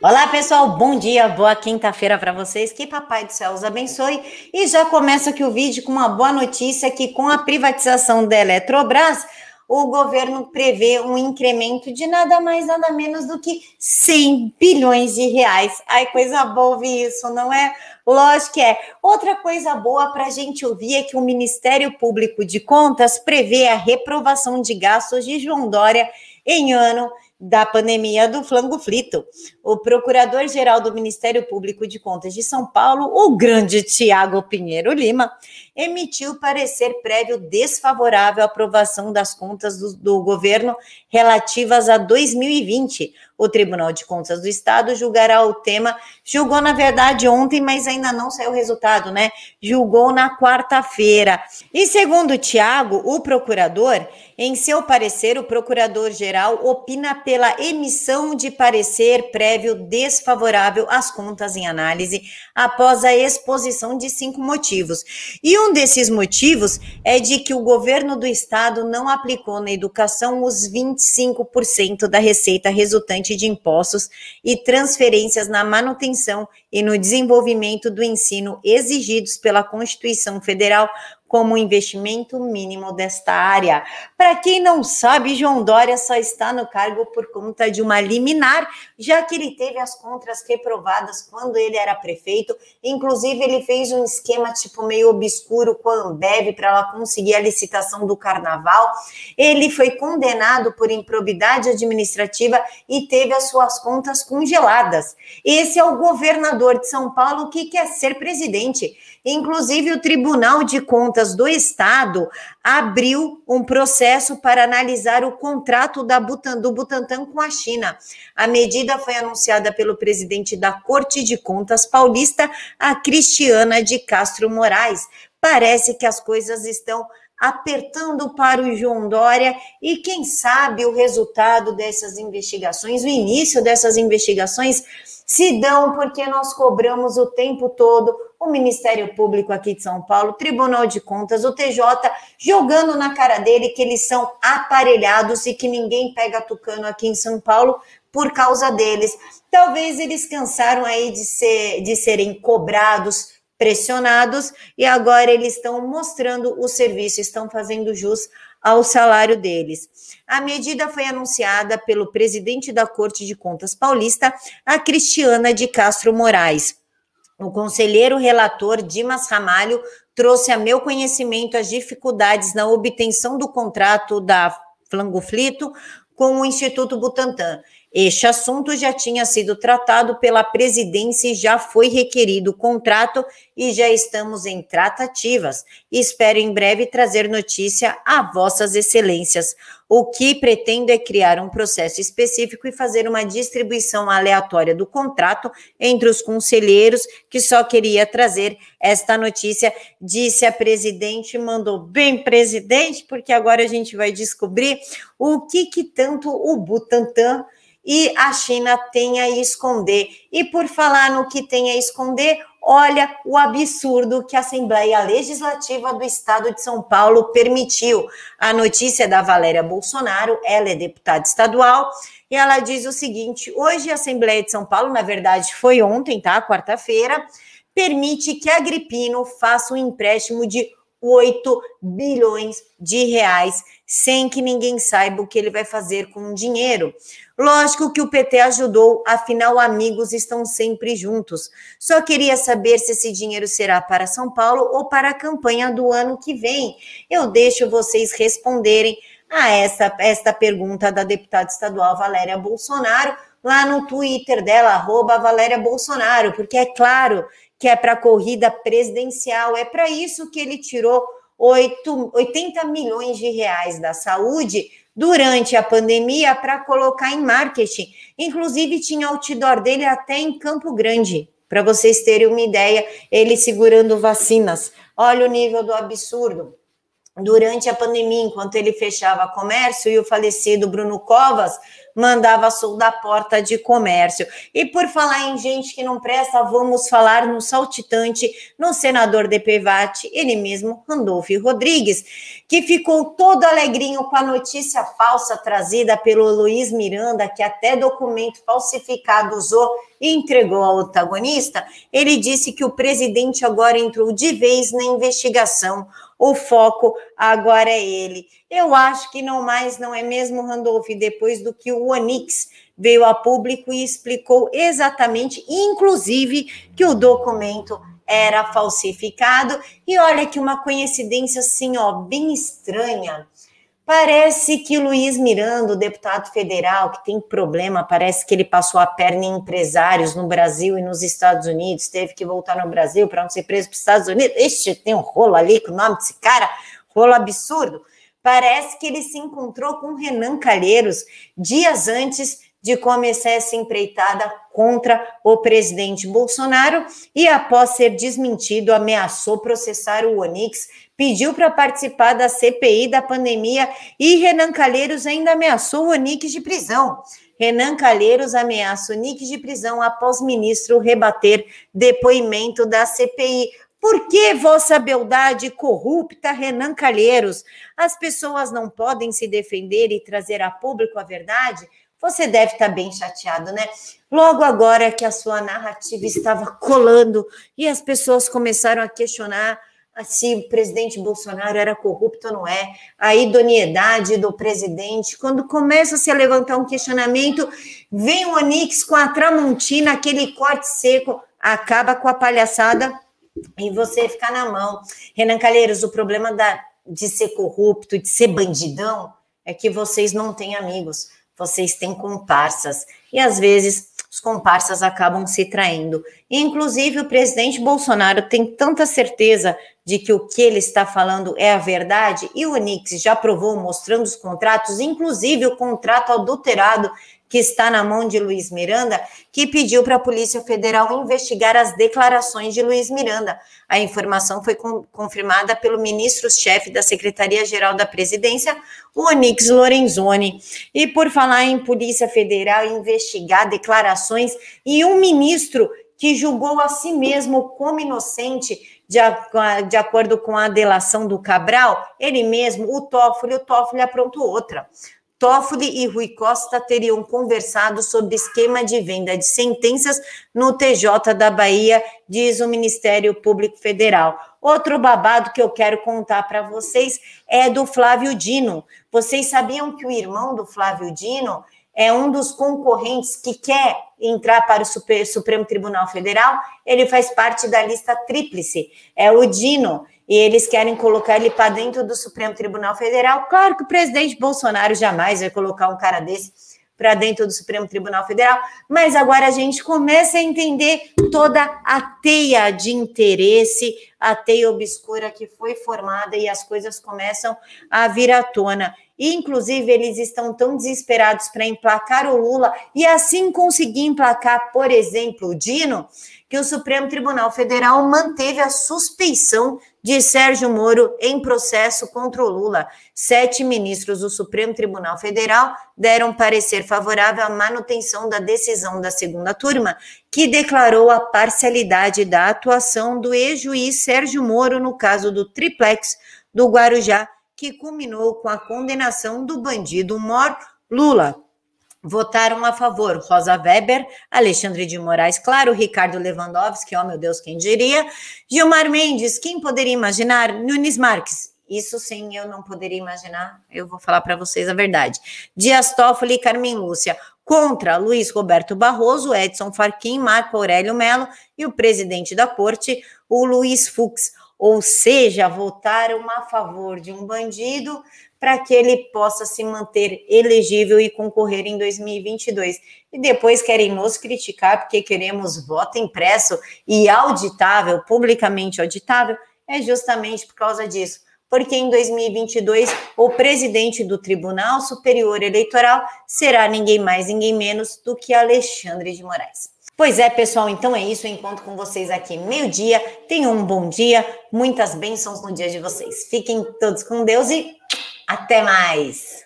Olá, pessoal. Bom dia, boa quinta-feira para vocês. Que Papai do Céu os abençoe. E já começa aqui o vídeo com uma boa notícia que com a privatização da Eletrobras, o governo prevê um incremento de nada mais, nada menos do que 100 bilhões de reais. Ai, coisa boa ouvir isso, não é? Lógico que é. Outra coisa boa para a gente ouvir é que o Ministério Público de Contas prevê a reprovação de gastos de João Dória em ano da pandemia do flango frito. O procurador-geral do Ministério Público de Contas de São Paulo, o grande Tiago Pinheiro Lima, emitiu parecer prévio desfavorável à aprovação das contas do, do governo relativas a 2020. O Tribunal de Contas do Estado julgará o tema, julgou na verdade ontem, mas ainda não saiu o resultado, né? Julgou na quarta-feira. E segundo Tiago, o procurador, em seu parecer, o procurador-geral opina pela emissão de parecer prévio desfavorável às contas em análise após a exposição de cinco motivos. E um desses motivos é de que o governo do estado não aplicou na educação os 25% da receita resultante de impostos e transferências na manutenção e no desenvolvimento do ensino exigidos pela Constituição Federal como investimento mínimo desta área. Para quem não sabe, João Dória só está no cargo por conta de uma liminar, já que ele teve as contras reprovadas quando ele era prefeito. Inclusive, ele fez um esquema tipo meio obscuro com a Ambev para ela conseguir a licitação do carnaval. Ele foi condenado por improbidade administrativa e teve as suas contas congeladas. Esse é o governador de São Paulo que quer ser presidente. Inclusive, o Tribunal de Contas do Estado abriu um processo para analisar o contrato da Butan, do Butantan com a China. A medida foi anunciada pelo presidente da Corte de Contas paulista, a Cristiana de Castro Moraes. Parece que as coisas estão apertando para o João Dória e quem sabe o resultado dessas investigações, o início dessas investigações se dão porque nós cobramos o tempo todo o Ministério Público aqui de São Paulo, Tribunal de Contas, o TJ, jogando na cara dele que eles são aparelhados e que ninguém pega tucano aqui em São Paulo por causa deles. Talvez eles cansaram aí de, ser, de serem cobrados pressionados e agora eles estão mostrando o serviço, estão fazendo jus ao salário deles. A medida foi anunciada pelo presidente da Corte de Contas Paulista, a Cristiana de Castro Moraes. O conselheiro relator Dimas Ramalho trouxe a meu conhecimento as dificuldades na obtenção do contrato da Flangoflito com o Instituto Butantan este assunto já tinha sido tratado pela presidência e já foi requerido o contrato e já estamos em tratativas. Espero em breve trazer notícia a vossas excelências. O que pretendo é criar um processo específico e fazer uma distribuição aleatória do contrato entre os conselheiros, que só queria trazer esta notícia, disse a presidente, mandou bem presidente, porque agora a gente vai descobrir o que que tanto o Butantan e a China tem a esconder. E por falar no que tem a esconder, olha o absurdo que a Assembleia Legislativa do Estado de São Paulo permitiu. A notícia da Valéria Bolsonaro, ela é deputada estadual, e ela diz o seguinte: hoje a Assembleia de São Paulo, na verdade foi ontem, tá? Quarta-feira, permite que a Agripino faça um empréstimo de 8 bilhões de reais, sem que ninguém saiba o que ele vai fazer com o dinheiro. Lógico que o PT ajudou, afinal, amigos estão sempre juntos. Só queria saber se esse dinheiro será para São Paulo ou para a campanha do ano que vem. Eu deixo vocês responderem a essa, esta pergunta da deputada estadual Valéria Bolsonaro lá no Twitter dela, arroba Valéria Bolsonaro, porque é claro que é para a corrida presidencial, é para isso que ele tirou 8, 80 milhões de reais da saúde durante a pandemia para colocar em marketing. Inclusive, tinha outdoor dele até em Campo Grande, para vocês terem uma ideia, ele segurando vacinas. Olha o nível do absurdo. Durante a pandemia, enquanto ele fechava comércio, e o falecido Bruno Covas mandava soldar a porta de comércio. E por falar em gente que não presta, vamos falar no saltitante, no senador de Pevate, ele mesmo, Randolfo Rodrigues, que ficou todo alegrinho com a notícia falsa trazida pelo Luiz Miranda, que até documento falsificado usou e entregou ao antagonista. Ele disse que o presidente agora entrou de vez na investigação o foco agora é ele. Eu acho que não mais, não é mesmo, Randolph, depois do que o Onix veio a público e explicou exatamente, inclusive, que o documento era falsificado. E olha que uma coincidência assim, ó, bem estranha. Parece que Luiz Miranda, o deputado federal, que tem problema, parece que ele passou a perna em empresários no Brasil e nos Estados Unidos, teve que voltar no Brasil para não ser preso para os Estados Unidos. Este tem um rolo ali com o nome desse cara, rolo absurdo. Parece que ele se encontrou com Renan Calheiros dias antes de começar essa empreitada contra o presidente Bolsonaro e, após ser desmentido, ameaçou processar o Onix, pediu para participar da CPI da pandemia e Renan Calheiros ainda ameaçou o Onix de prisão. Renan Calheiros ameaça o Onix de prisão após ministro rebater depoimento da CPI. Por que vossa beldade corrupta, Renan Calheiros? As pessoas não podem se defender e trazer a público a verdade? Você deve estar bem chateado, né? Logo agora que a sua narrativa estava colando e as pessoas começaram a questionar se o presidente Bolsonaro era corrupto ou não é, a idoneidade do presidente. Quando começa -se a levantar um questionamento, vem o Onix com a Tramontina, aquele corte seco, acaba com a palhaçada e você fica na mão. Renan Calheiros, o problema da, de ser corrupto, de ser bandidão, é que vocês não têm amigos vocês têm comparsas. E às vezes os comparsas acabam se traindo. Inclusive, o presidente Bolsonaro tem tanta certeza de que o que ele está falando é a verdade, e o Onix já provou mostrando os contratos, inclusive o contrato adulterado que está na mão de Luiz Miranda, que pediu para a Polícia Federal investigar as declarações de Luiz Miranda. A informação foi com, confirmada pelo ministro-chefe da Secretaria-Geral da Presidência, o Onix Lorenzoni. E por falar em Polícia Federal investigar declarações e um ministro que julgou a si mesmo como inocente, de, de acordo com a delação do Cabral, ele mesmo, o Toffoli, o Toffoli aprontou outra. Toffoli e Rui Costa teriam conversado sobre esquema de venda de sentenças no TJ da Bahia, diz o Ministério Público Federal. Outro babado que eu quero contar para vocês é do Flávio Dino. Vocês sabiam que o irmão do Flávio Dino é um dos concorrentes que quer entrar para o Super, Supremo Tribunal Federal? Ele faz parte da lista tríplice. É o Dino e eles querem colocar ele para dentro do Supremo Tribunal Federal. Claro que o presidente Bolsonaro jamais vai colocar um cara desse para dentro do Supremo Tribunal Federal, mas agora a gente começa a entender toda a teia de interesse, a teia obscura que foi formada e as coisas começam a vir à tona. E, inclusive, eles estão tão desesperados para emplacar o Lula e assim conseguir emplacar, por exemplo, o Dino, que o Supremo Tribunal Federal manteve a suspeição de Sérgio Moro em processo contra o Lula. Sete ministros do Supremo Tribunal Federal deram parecer favorável à manutenção da decisão da segunda turma, que declarou a parcialidade da atuação do ex-juiz Sérgio Moro no caso do triplex do Guarujá, que culminou com a condenação do bandido Mor Lula. Votaram a favor Rosa Weber, Alexandre de Moraes, claro, Ricardo Lewandowski, oh meu Deus, quem diria, Gilmar Mendes, quem poderia imaginar, Nunes Marques, isso sim eu não poderia imaginar, eu vou falar para vocês a verdade, Dias Toffoli e Carmen Lúcia, contra Luiz Roberto Barroso, Edson Fachin, Marco Aurélio Melo e o presidente da corte, o Luiz Fux, ou seja, votaram a favor de um bandido para que ele possa se manter elegível e concorrer em 2022. E depois querem nos criticar porque queremos voto impresso e auditável, publicamente auditável, é justamente por causa disso. porque em 2022 o presidente do Tribunal Superior Eleitoral será ninguém mais, ninguém menos do que Alexandre de Moraes. Pois é, pessoal, então é isso. Eu encontro com vocês aqui meio-dia. Tenham um bom dia, muitas bênçãos no dia de vocês. Fiquem todos com Deus e até mais!